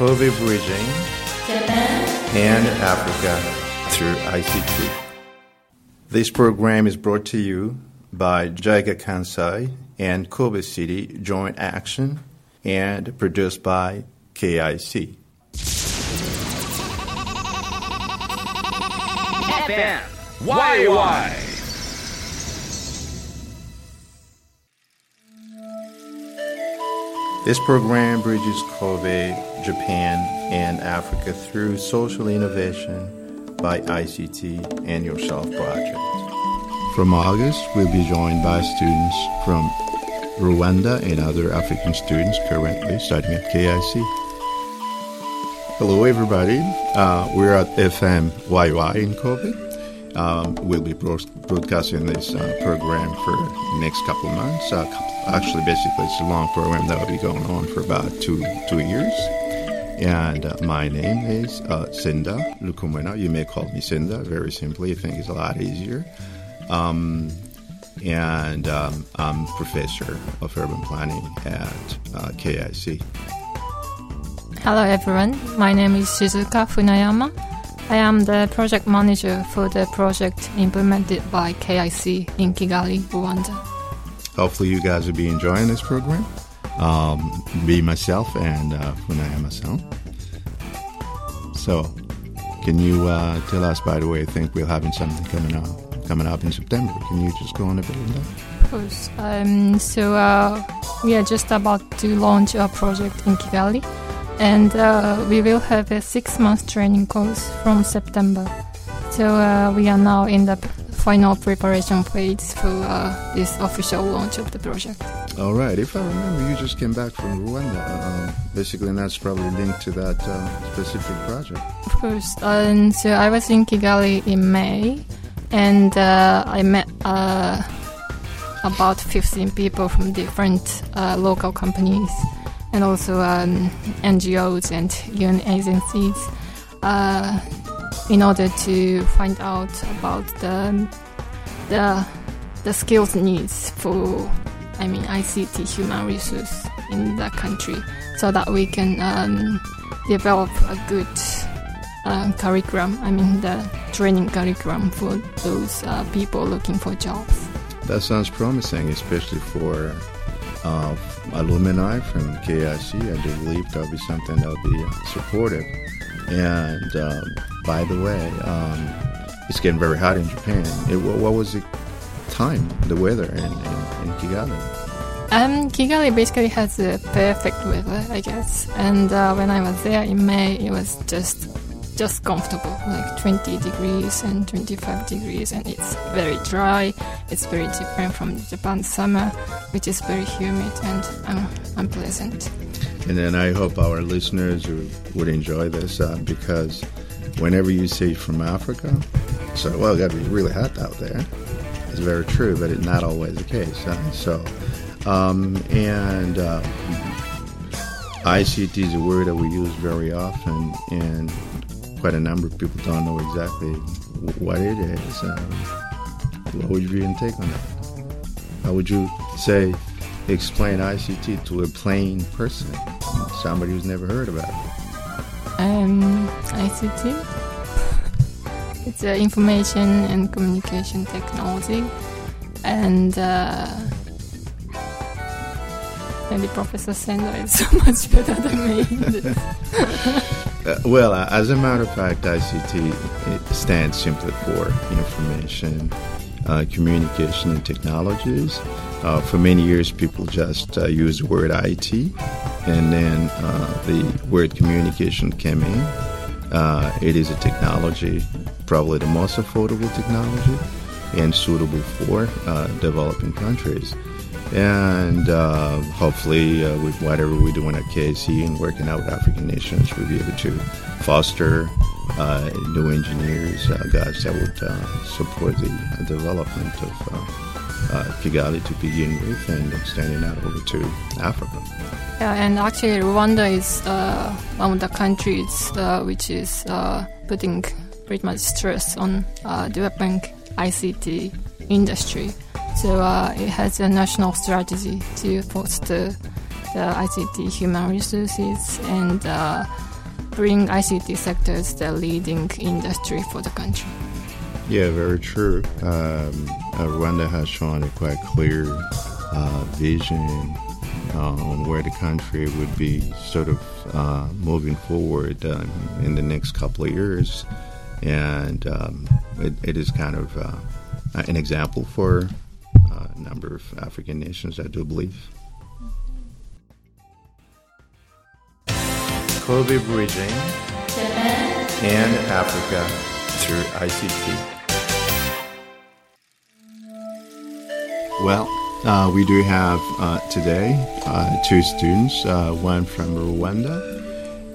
Kobe Bridging Japan and Africa through ICT. This program is brought to you by JICA Kansai and Kobe City Joint Action and produced by KIC. FM YY. This program bridges Kobe, Japan, and Africa through social innovation by ICT and Yourself Project. From August, we'll be joined by students from Rwanda and other African students currently studying at KIC. Hello, everybody. Uh, we're at FM YY in Kobe. Um, we'll be broadcasting this uh, program for the next couple of months. Uh, actually, basically, it's a long program that will be going on for about two two years. And uh, my name is uh, Sinda Lukumena. You may call me Sinda, very simply. I think it's a lot easier. Um, and um, I'm professor of urban planning at uh, KIC. Hello, everyone. My name is Shizuka Funayama. I am the project manager for the project implemented by KIC in Kigali, Rwanda. Hopefully, you guys will be enjoying this program. Um, be myself and uh, Funayama san. So, can you uh, tell us, by the way, I think we're having something coming up coming up in September. Can you just go on a bit on that? Of course. Um, so, uh, we are just about to launch our project in Kigali and uh, we will have a six month training course from September. So uh, we are now in the final preparation phase for uh, this official launch of the project. All right. If I remember, you just came back from Rwanda. Um, basically, that's probably linked to that uh, specific project. Of course. Um, so I was in Kigali in May, and uh, I met uh, about 15 people from different local companies and also um, NGOs and UN agencies uh, in order to find out about the the, the skills needs for I mean ICT human resource in that country so that we can um, develop a good uh, curriculum I mean the training curriculum for those uh, people looking for jobs. That sounds promising, especially for uh, alumni from KIC. I do believe that'll be something that'll be supportive. And uh, by the way, um, it's getting very hot in Japan. It, what was the time, the weather in, in, in Kigali? Um, Kigali basically has a perfect weather, I guess. And uh, when I was there in May, it was just just comfortable, like 20 degrees and 25 degrees, and it's very dry. It's very different from Japan's summer, which is very humid and um, unpleasant. And then I hope our listeners would enjoy this uh, because whenever you say from Africa, so well, it got to be really hot out there. It's very true, but it's not always the case. Uh, so, um, and uh, ICT is a word that we use very often, and quite a number of people don't know exactly what it is. Um, what would your take on that? How would you say explain ICT to a plain person, somebody who's never heard about it? Um, ICT. It's information and communication technology, and uh, maybe Professor Sinda is so much better than me. Uh, well, as a matter of fact, ICT stands simply for information, uh, communication, and technologies. Uh, for many years, people just uh, used the word IT, and then the word communication came in. It is a technology, probably the most affordable technology, and suitable for developing countries. And uh, hopefully, uh, with whatever we're doing at KIC and working out with African nations, we'll be able to foster uh, new engineers, uh, guys that would uh, support the development of uh, Kigali to begin with and extending out over to Africa. Yeah, and actually, Rwanda is one of the countries which is putting pretty much stress on developing ICT industry. So uh, it has a national strategy to foster the ICT human resources and uh, bring ICT sectors the leading industry for the country. Yeah, very true. Um, uh, Rwanda has shown a quite clear uh, vision on where the country would be sort of uh, moving forward um, in the next couple of years. And um, it, it is kind of uh, an example for a number of African nations, I do believe. Kobe Bridging and Africa through ICT. Well, uh, we do have uh, today uh, two students, uh, one from Rwanda,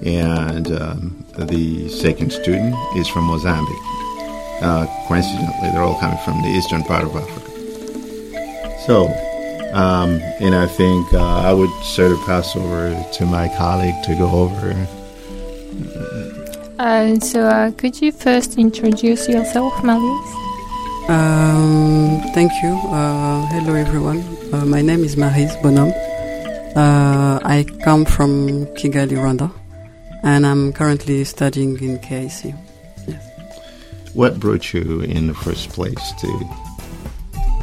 and um, the second student is from Mozambique. Uh, coincidentally, they're all coming from the eastern part of Africa. So, um, and I think uh, I would sort of pass over to my colleague to go over. so, could you first introduce yourself, Marise? Um, thank you. Uh, hello, everyone. Uh, my name is Marise Bonhomme. Uh, I come from Kigali, Rwanda, and I'm currently studying in KIC. Yes. What brought you in the first place to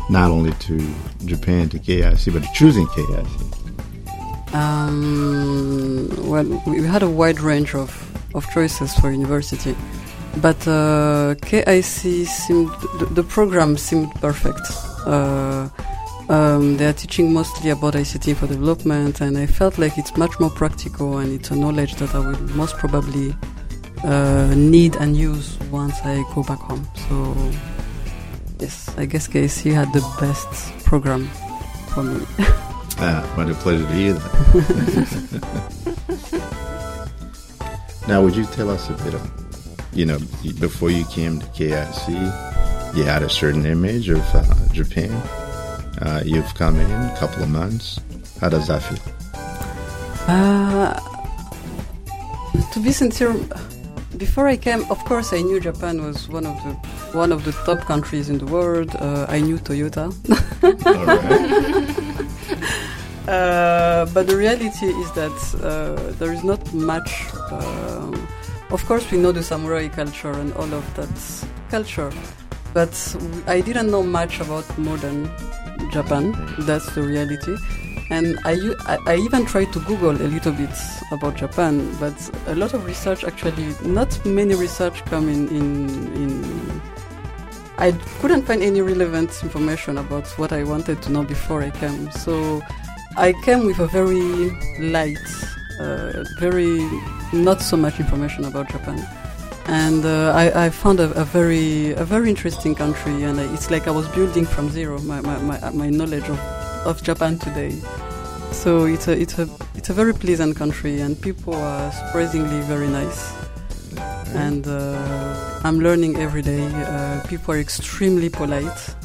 not only to Japan to KIC, but choosing KIC? Um, well, we had a wide range of, of choices for university. But uh, KIC seemed the, the, program seemed perfect. Uh, um, they are teaching mostly about ICT for development, and I felt like it's much more practical and it's a knowledge that I will most probably uh, need and use once I go back home. So, yes, I guess KIC had the best program for me. ah, what a pleasure to hear that. now, would you tell us a bit of you know, before you came to KIC, you had a certain image of uh, Japan. Uh, you've come in a couple of months. How does that feel? Uh, to be sincere, before I came, of course, I knew Japan was one of the one of the top countries in the world. Uh, I knew Toyota. uh, but the reality is that uh, there is not much um, of course, we know the samurai culture and all of that culture, but I didn't know much about modern Japan. That's the reality. And I, I even tried to Google a little bit about Japan, but a lot of research actually, not many research come in, in, in I couldn't find any relevant information about what I wanted to know before I came. So I came with a very light, uh, very not so much information about Japan. And uh, I, I, found a, a, very a very interesting country, and it's like I was building from zero my, my, my, my knowledge of, of Japan today. So it's a it's a it's a very pleasant country, and people are surprisingly very nice. And uh, I'm learning every day. Uh, people are extremely polite,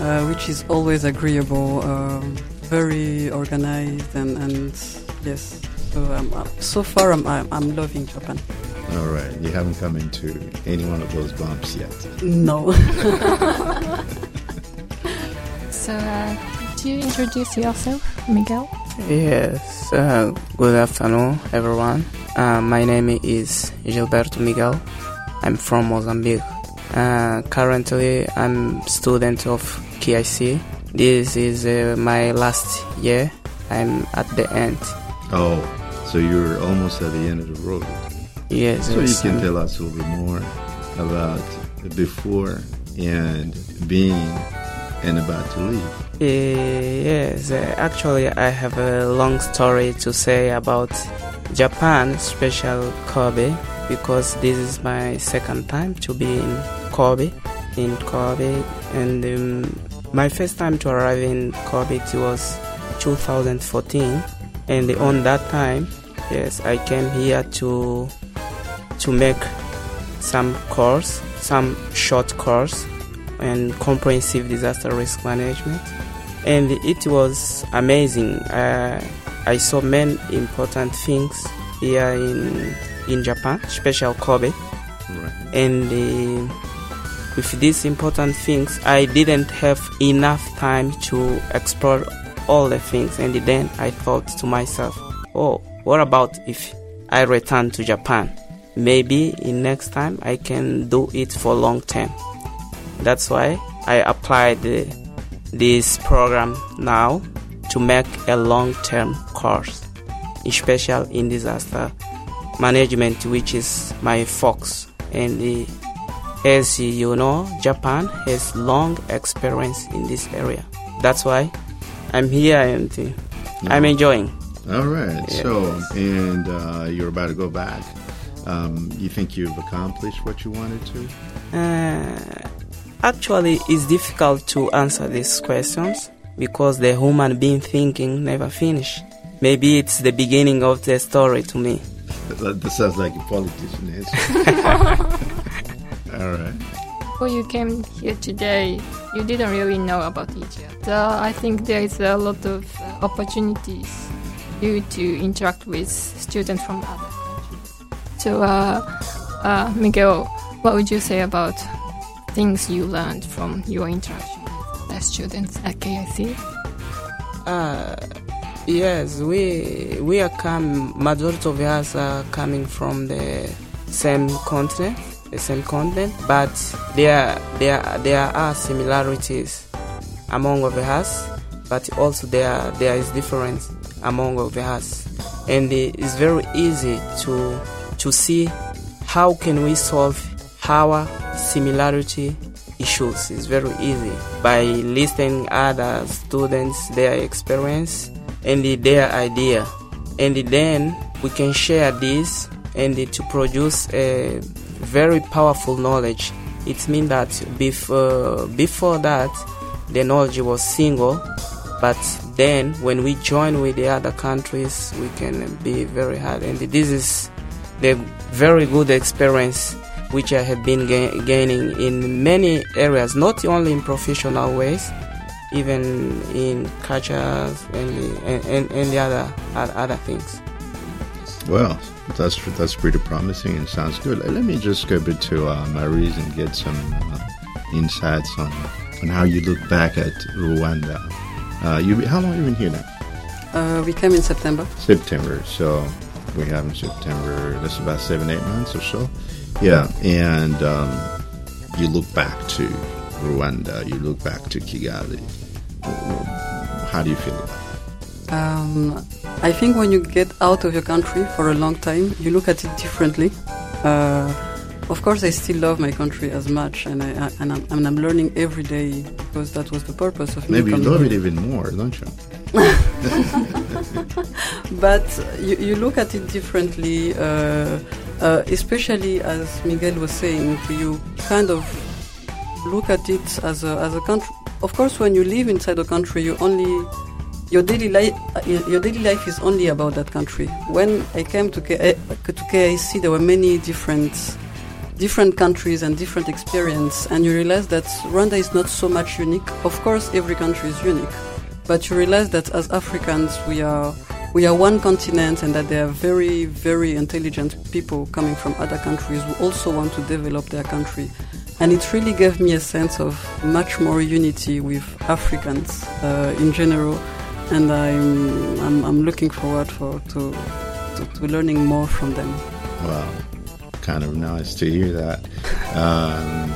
uh, which is always agreeable, uh, very organized, and, and yes, so, um, uh, so far, I'm, I'm loving Japan. All right. You haven't come into any one of those bumps yet. No. so, uh, could you introduce yourself, Miguel? Yes. Uh, good afternoon, everyone. Uh, my name is Gilberto Miguel. I'm from Mozambique. Uh, currently, I'm student of KIC. This is uh, my last year. I'm at the end. Oh, so you're almost at the end of the road. Yes. So you can tell us a little bit more about before and being and about to leave. Uh, yes, uh, actually, I have a long story to say about Japan, special Kobe, because this is my second time to be in Kobe, in Kobe, and um, my first time to arrive in Kobe was 2014, and on that time Yes, I came here to to make some course, some short course and comprehensive disaster risk management, and it was amazing. Uh, I saw many important things here in in Japan, special Kobe, right. and uh, with these important things, I didn't have enough time to explore all the things, and then I thought to myself, oh what about if I return to Japan. Maybe in next time I can do it for long term. That's why I applied the, this program now to make a long term course, especially in disaster management, which is my focus. And the, as you know, Japan has long experience in this area. That's why I'm here and I'm enjoying. All right. So, and uh, you're about to go back. Um, you think you've accomplished what you wanted to? Uh, actually, it's difficult to answer these questions because the human being thinking never finish. Maybe it's the beginning of the story to me. That, that sounds like a politician answer. All right. Before you came here today, you didn't really know about Egypt. Uh, I think there is a lot of uh, opportunities to interact with students from other countries. So, uh, uh, Miguel, what would you say about things you learned from your interaction with students at KIC? Uh, yes, we we are come. Majority of us are coming from the same continent, the same continent, but there there there are similarities among of us, but also there there is difference among of us, and it's very easy to to see how can we solve our similarity issues. It's very easy. By listening other students their experience and their idea. And then we can share this and to produce a very powerful knowledge. It means that before uh, before that the knowledge was single but then when we join with the other countries we can be very hard and this is the very good experience which I have been ga- gaining in many areas, not only in professional ways, even in cultures and and, and, the other other things. Well, that's that's pretty promising and sounds good. Let me just go back to uh, and get some uh, insights on on how you look back at Rwanda. Uh, you how long have you been here now? Uh, we came in September. September. So we have in September. That's about seven, eight months or so. Yeah, and um, you look back to Rwanda. You look back to Kigali. How do you feel about it? Um, I think when you get out of your country for a long time, you look at it differently. Uh, of course, I still love my country as much, and, I, and, I'm, and I'm learning every day because that was the purpose of Maybe me. you love it even more, don't you? but you, you look at it differently, uh, uh, especially as Miguel was saying, you kind of look at it as a, as a country. Of course, when you live inside a country, you only your daily life your daily life is only about that country. When I came to K- to KIC, there were many different different countries and different experience, and you realize that Rwanda is not so much unique. Of course, every country is unique, but you realize that as Africans, we are we are one continent, and that there are very very intelligent people coming from other countries who also want to develop their country. And it really gave me a sense of much more unity with Africans uh, in general, and I'm, I'm, I'm looking forward for to, to, to learning more from them. Wow, kind of nice to hear that. Um,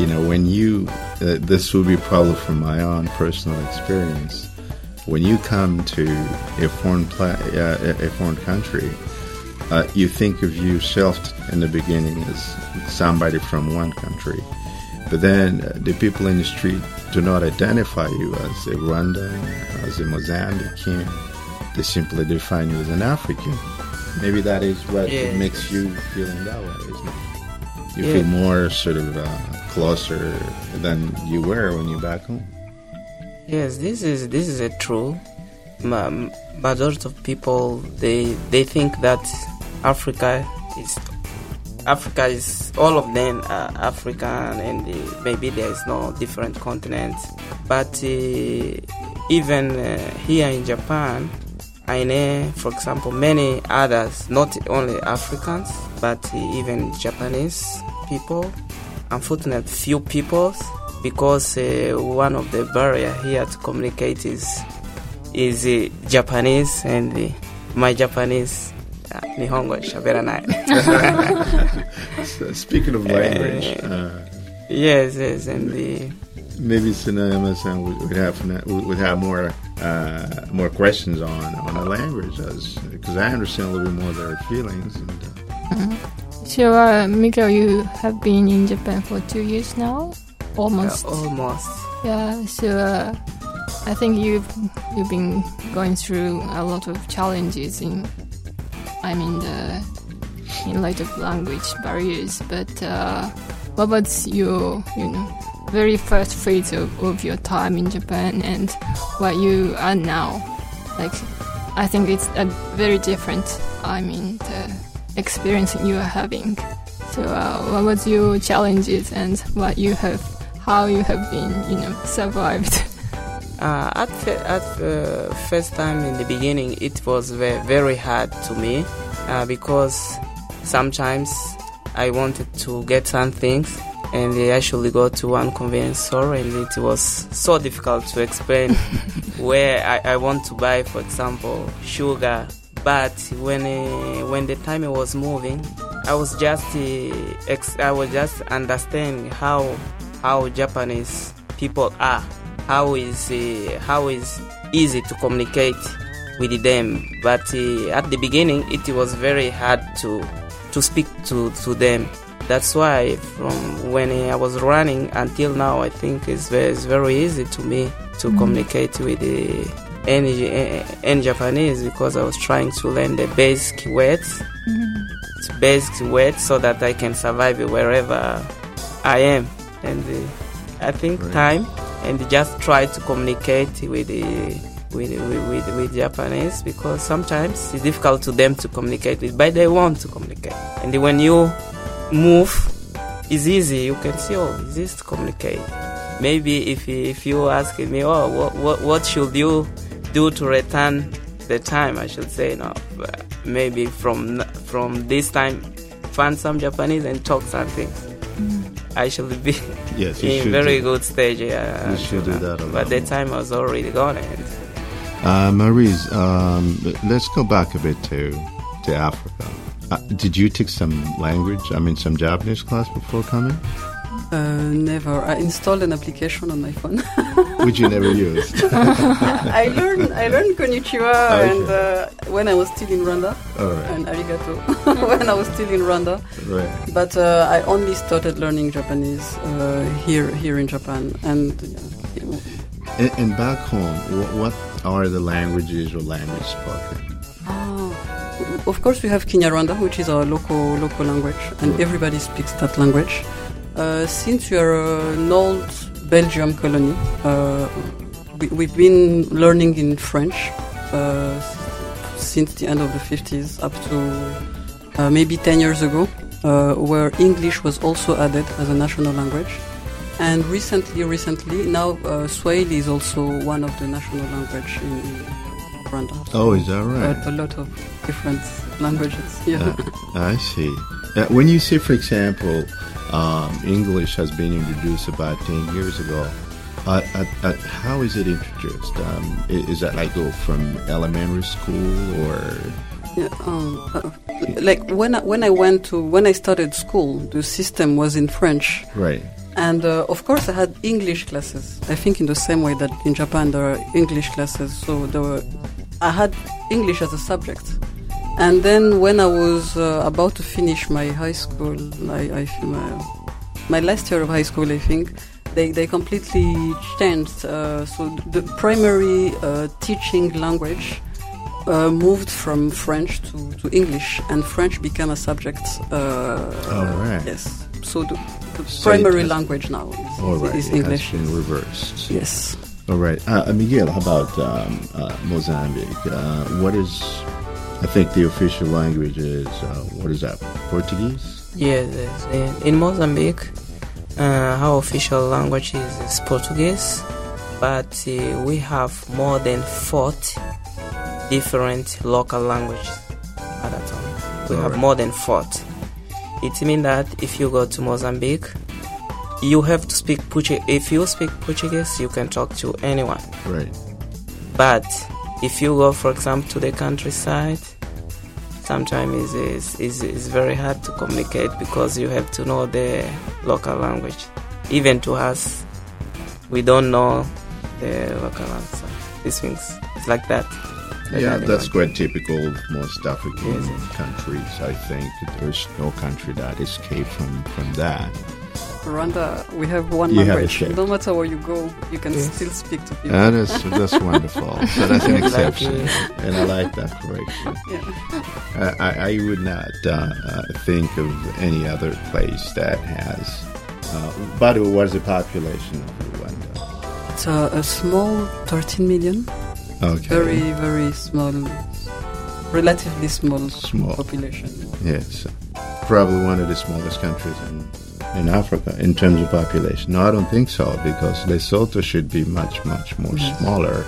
you know, when you, uh, this will be probably from my own personal experience. When you come to a foreign pla- uh, a foreign country, uh, you think of yourself in the beginning as somebody from one country, but then uh, the people in the street do not identify you as a Rwandan, as a Mozambican. They simply define you as an African. Maybe that is what Yes. makes you feeling that way, isn't it? You Yeah. feel more sort of uh, closer than you were when you're back home. Yes, this is this is a true. Ma- majority of people they they think that Africa is Africa is all of them are African and uh, maybe there is no different continent. But uh, even uh, here in Japan, I know, for example, many others, not only Africans, but uh, even Japanese people. Unfortunately, few people, because uh, one of the barrier here to communicate is is uh, Japanese, and uh, my Japanese uh, Nihongo shaberanai. So, speaking of language, uh, yes, yes, and the maybe Sinema-san would, would have would have more uh, more questions on on the language, because I understand a little bit more of their feelings. And, uh, So, uh, Miguel, you have been in Japan for two years now, almost. uh, almost. Yeah, so uh, I think you've you've been going through a lot of challenges in, I mean, the in light of language barriers. But uh, what about your you know very first phase of, of your time in Japan and what you are now? Like, I think it's a very different. I mean, the experience you are having. So, uh, what was your challenges and what you have, how you have been, you know, survived? Uh, at at uh, first time in the beginning, it was ve- very hard to me uh, because sometimes I wanted to get some things and they actually go to one convenience store and it was so difficult to explain where I, I want to buy, for example, sugar. But when uh, when the time was moving, I was just uh, ex- I was just understanding how how Japanese people are how is uh, how is easy to communicate with them but uh, at the beginning it was very hard to to speak to, to them that's why from when i was running until now i think it's very, it's very easy to me to communicate with the any, any japanese because i was trying to learn the basic words basic words so that i can survive wherever i am and uh, i think Right. time and just try to communicate with the with, with, with, with Japanese because sometimes it's difficult to them to communicate with, but they want to communicate. And when you move, it's easy. You can see, oh, easy to communicate. Maybe if if you ask me, oh, what what, what should you do to return the time? I should say, no, maybe from from this time, find some Japanese and talk something. I should be yes, in very do- good stage. Yeah, You should do that But the time was already gone. And Uh, Maurice, um, let's go back a bit to to Africa. Uh, did you take some language? I mean, some Japanese class before coming, Uh, never. I installed an application on my phone. which you never used. I learned I learned konnichiwa Okay. and uh, when I was still in Rwanda All right, and arigato when I was still in Rwanda. right. But uh, I only started learning Japanese uh, here here in Japan and And, and back home, what, what are the languages or language spoken? Of course, we have Kinyarwanda, which is our local local language, and everybody speaks that language. Uh, since we are an old Belgium colony, uh, we, we've been learning in French uh, since the end of the 50s up to uh, maybe 10 years ago, uh, where English was also added as a national language. And recently, recently, now uh, Swahili is also one of the national language in Rwanda. Oh, is that right? a, a lot of different languages. Yeah. Uh, I see. Uh, when you say, for example, um, English has been introduced about 10 years ago, uh, uh, uh, how is it introduced? Um, i- is that like go from elementary school or? Yeah, um, uh, like when I, when I went to when I started school, the system was in French, Right. and uh, of course I had English classes. I think in the same way that in Japan there are English classes, so there were, I had English as a subject. And then when I was uh, about to finish my high school, I, I my, my last year of high school, I think they they completely changed. Uh, so the primary uh, teaching language uh, moved from French to, to English, and French became a subject. Uh, All right. Yes. So the, the So primary language now is, All right. is English. has been reversed. Yes. All right. Uh, Miguel, how about um, uh, Mozambique? Uh, what is, I think the official language is, uh, what is that, Portuguese? yes, yes. In, in Mozambique, uh, our official language is, is Portuguese, but uh, we have more than 40 different local languages at that time. We have Alright. more than 40. It means that if you go to Mozambique, you have to speak Portuguese. If you speak Portuguese, you can talk to anyone. Right. But if you go, for example, to the countryside, sometimes it's, is is very hard to communicate because you have to know the local language. Even to us, we don't know the local language. These things, it's like that. Yeah, that's quite typical of most African yes. countries. I think there's no country that escaped from, from that. Rwanda, we have one you language. Have no matter where you go, you can yes. still speak to people. That is, that's wonderful. So that's an exception. and I like that correction. Yeah. I, I would not uh, uh, think of any other place that has. Uh, by the way, what is the population of Rwanda? It's a, a small 13 million. Okay. Very, very small, relatively small, small. population. Yes. Probably one of the smallest countries in, in Africa in terms of population. No, I don't think so because Lesotho should be much, much more yes. smaller.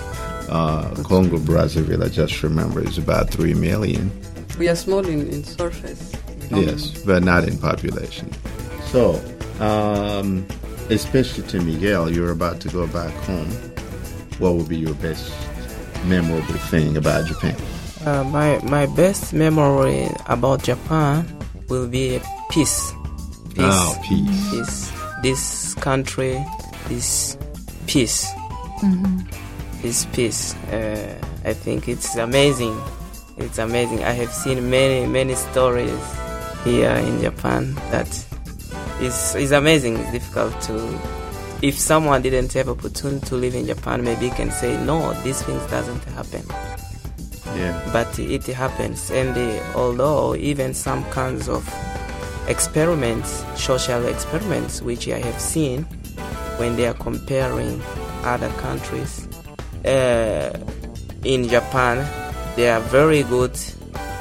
Uh, Congo Brazzaville, I just remember, is about 3 million. We are small in, in surface. Yes, but not in population. So, um, especially to Miguel, you're about to go back home. What would be your best memorable thing about Japan? Uh, my my best memory about Japan will be peace. Peace. Oh, peace. Peace. This country, this peace. Mm-hmm. This peace. Uh, I think it's amazing. It's amazing. I have seen many many stories here in Japan that is is amazing. It's difficult to if someone didn't have opportunity to live in Japan, maybe can say no, these things doesn't happen. Yeah. But it happens, and uh, although even some kinds of experiments, social experiments, which I have seen when they are comparing other countries, uh, in Japan, there are very good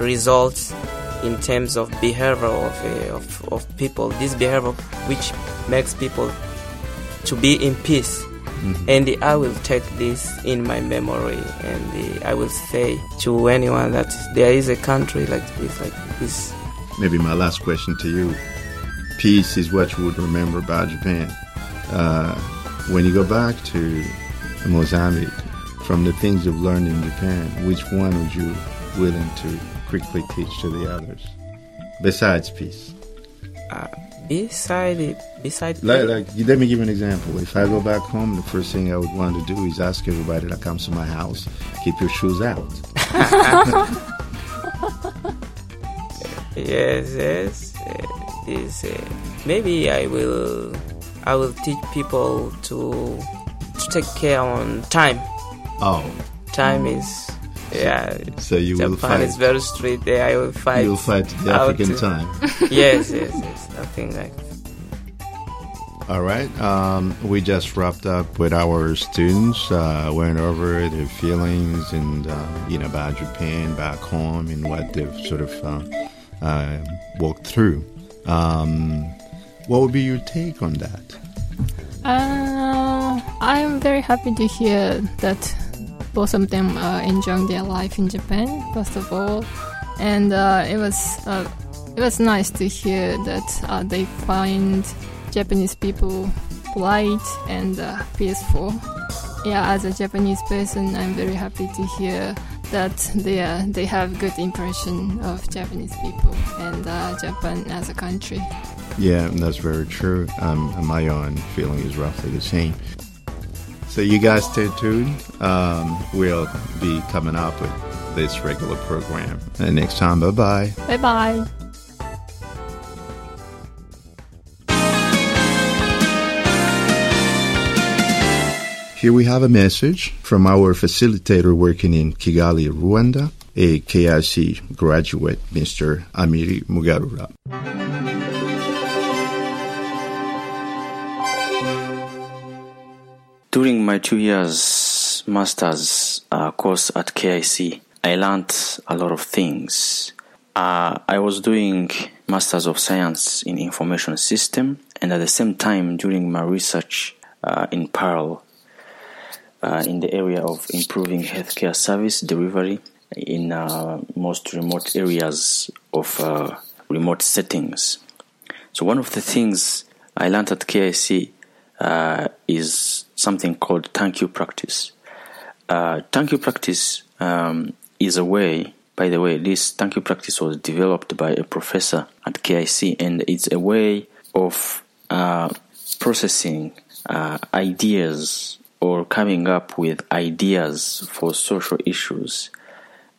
results in terms of behavior of, uh, of, of people. This behavior which makes people to be in peace. Mm-hmm. And I will take this in my memory, and I will say to anyone that there is a country like this, like this. Maybe my last question to you: Peace is what you would remember about Japan. Uh, when you go back to Mozambique, from the things you've learned in Japan, which one would you willing to quickly teach to the others besides peace? Uh, beside it, beside like, like, let me give you an example. If I go back home, the first thing I would want to do is ask everybody that comes to my house, keep your shoes out. yes, yes. This, uh, maybe I will, I will teach people to to take care on time. Oh, time is yeah. So you Japan will fight. is very strict. There, I will fight. You will fight the African time. yes, yes, yes. Nothing like. That. All right. Um, we just wrapped up with our students. Uh, went over their feelings and uh, you know about Japan back home and what they've sort of uh, uh walked through. Um, what would be your take on that? Uh, I'm very happy to hear that both of them are enjoying their life in Japan, first of all, and uh, it was uh, it was nice to hear that uh, they find Japanese people polite and uh, peaceful. Yeah, as a Japanese person, I'm very happy to hear that they are, they have good impression of Japanese people and uh, Japan as a country. Yeah, that's very true. Um, my own feeling is roughly the same. So you guys stay tuned. Um, we'll be coming up with this regular program. And next time, bye bye. Bye bye. Here we have a message from our facilitator working in Kigali, Rwanda, a KIC graduate, Mr. Amiri Mugarura. During my two years master's uh, course at KIC, I learned a lot of things. Uh, I was doing Masters of Science in Information System, and at the same time, during my research uh, in parallel uh, in the area of improving healthcare service delivery in uh, most remote areas of uh, remote settings. So, one of the things I learned at KIC is something called thank you practice. Uh, thank you practice um, is a way By the way, this thank you practice was developed by a professor at KIC, and it's a way of uh, processing uh, ideas or coming up with ideas for social issues,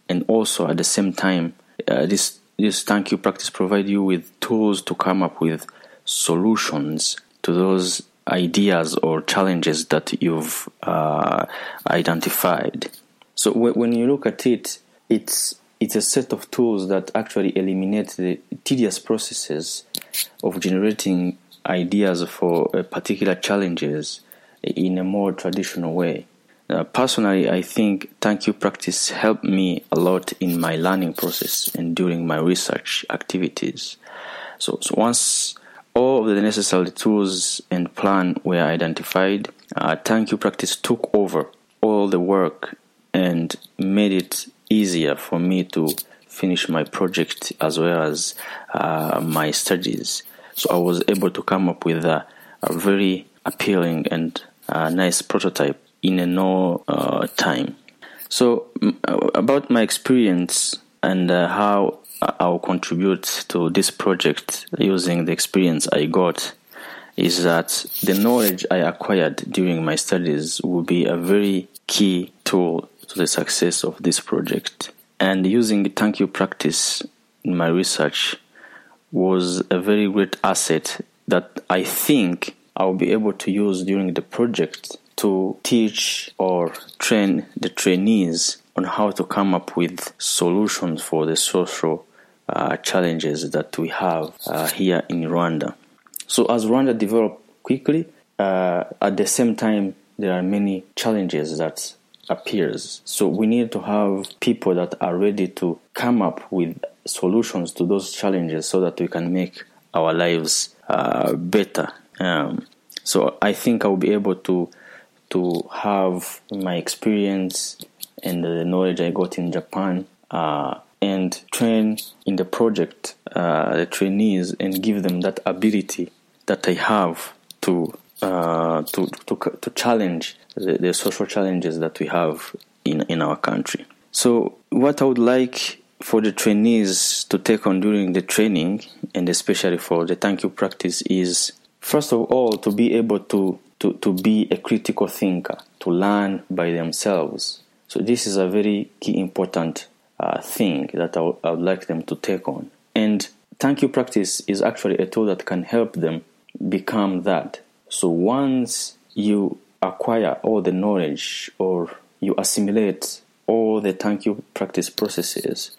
and also at the same time, uh, this this thank you practice provide you with tools to come up with solutions to those ideas or challenges that you've uh, identified. So w- when you look at it, it's it's a set of tools that actually eliminate the tedious processes of generating ideas for particular challenges in a more traditional way. Uh, personally, I think thank you practice helped me a lot in my learning process and during my research activities. So, so once all of the necessary tools and plan were identified, uh, thank you practice took over all the work and made it easier for me to finish my project as well as uh, my studies. So I was able to come up with a, a very appealing and uh, nice prototype in a no uh, time. So m- about my experience and uh, how I'll contribute to this project using the experience I got is that the knowledge I acquired during my studies will be a very key tool to the success of this project. And using thank you practice in my research was a very great asset that I think I'll be able to use during the project to teach or train the trainees on how to come up with solutions for the social uh, challenges that we have uh, here in Rwanda. So, as Rwanda develops quickly, uh, at the same time, there are many challenges that appears. So, we need to have people that are ready to come up with solutions to those challenges so that we can make our lives uh, better. Um, so, I think I will be able to to have my experience and the knowledge I got in Japan uh, and train in the project uh, the trainees and give them that ability that I have to uh, to, to to challenge the, the, social challenges that we have in in our country. So what I would like for the trainees to take on during the training and especially for the thank you practice is first of all to be able to to, to be a critical thinker, to learn by themselves. So this is a very key important uh, thing that I, w- I would like them to take on. And thank you practice is actually a tool that can help them become that. So once you acquire all the knowledge or you assimilate all the thank you practice processes,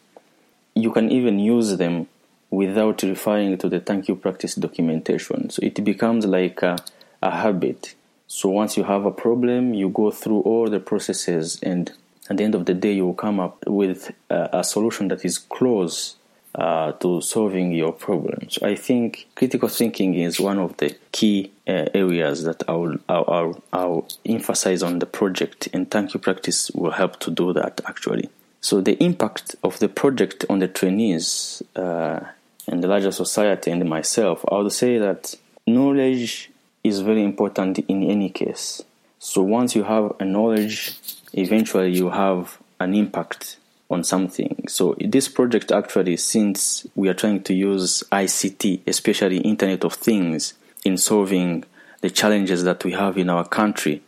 you can even use them without referring to the thank you practice documentation. So it becomes like a, a habit. So once you have a problem, you go through all the processes, and at the end of the day, you will come up with a, a solution that is close uh, to solving your problems. I think critical thinking is one of the key uh, areas that I'll, I'll, I'll emphasize on the project, and thank you practice will help to do that actually. So the impact of the project on the trainees uh, and the larger society and myself, I would say that knowledge is very important in any case. So once you have a knowledge, eventually you have an impact on something. So this project actually, since we are trying to use ICT, especially Internet of Things, in solving the challenges that we have in our country,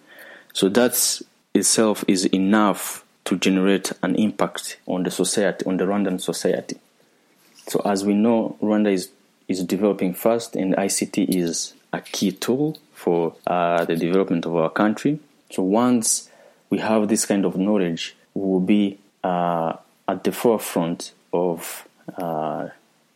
so that itself is enough to generate an impact on the society, on the Rwandan society. So as we know, Rwanda is is developing fast, and ICT is a key tool for uh, the development of our country. So once we have this kind of knowledge, we will be uh, at the forefront of uh,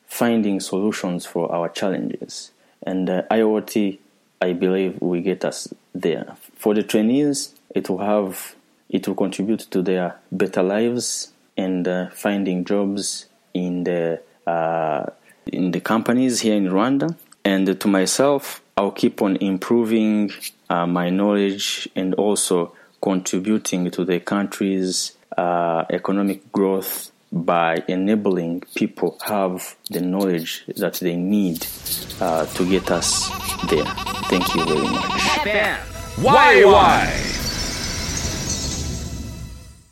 finding solutions for our challenges. And uh, IoT, I believe, will get us there. For the trainees, it will have it will contribute to their better lives and uh, finding jobs in the in the companies here in Rwanda. And to myself, I'll keep on improving uh, my knowledge and also contributing to the country's uh, economic growth by enabling people have the knowledge that they need uh, to get us there. Thank you very much. Why?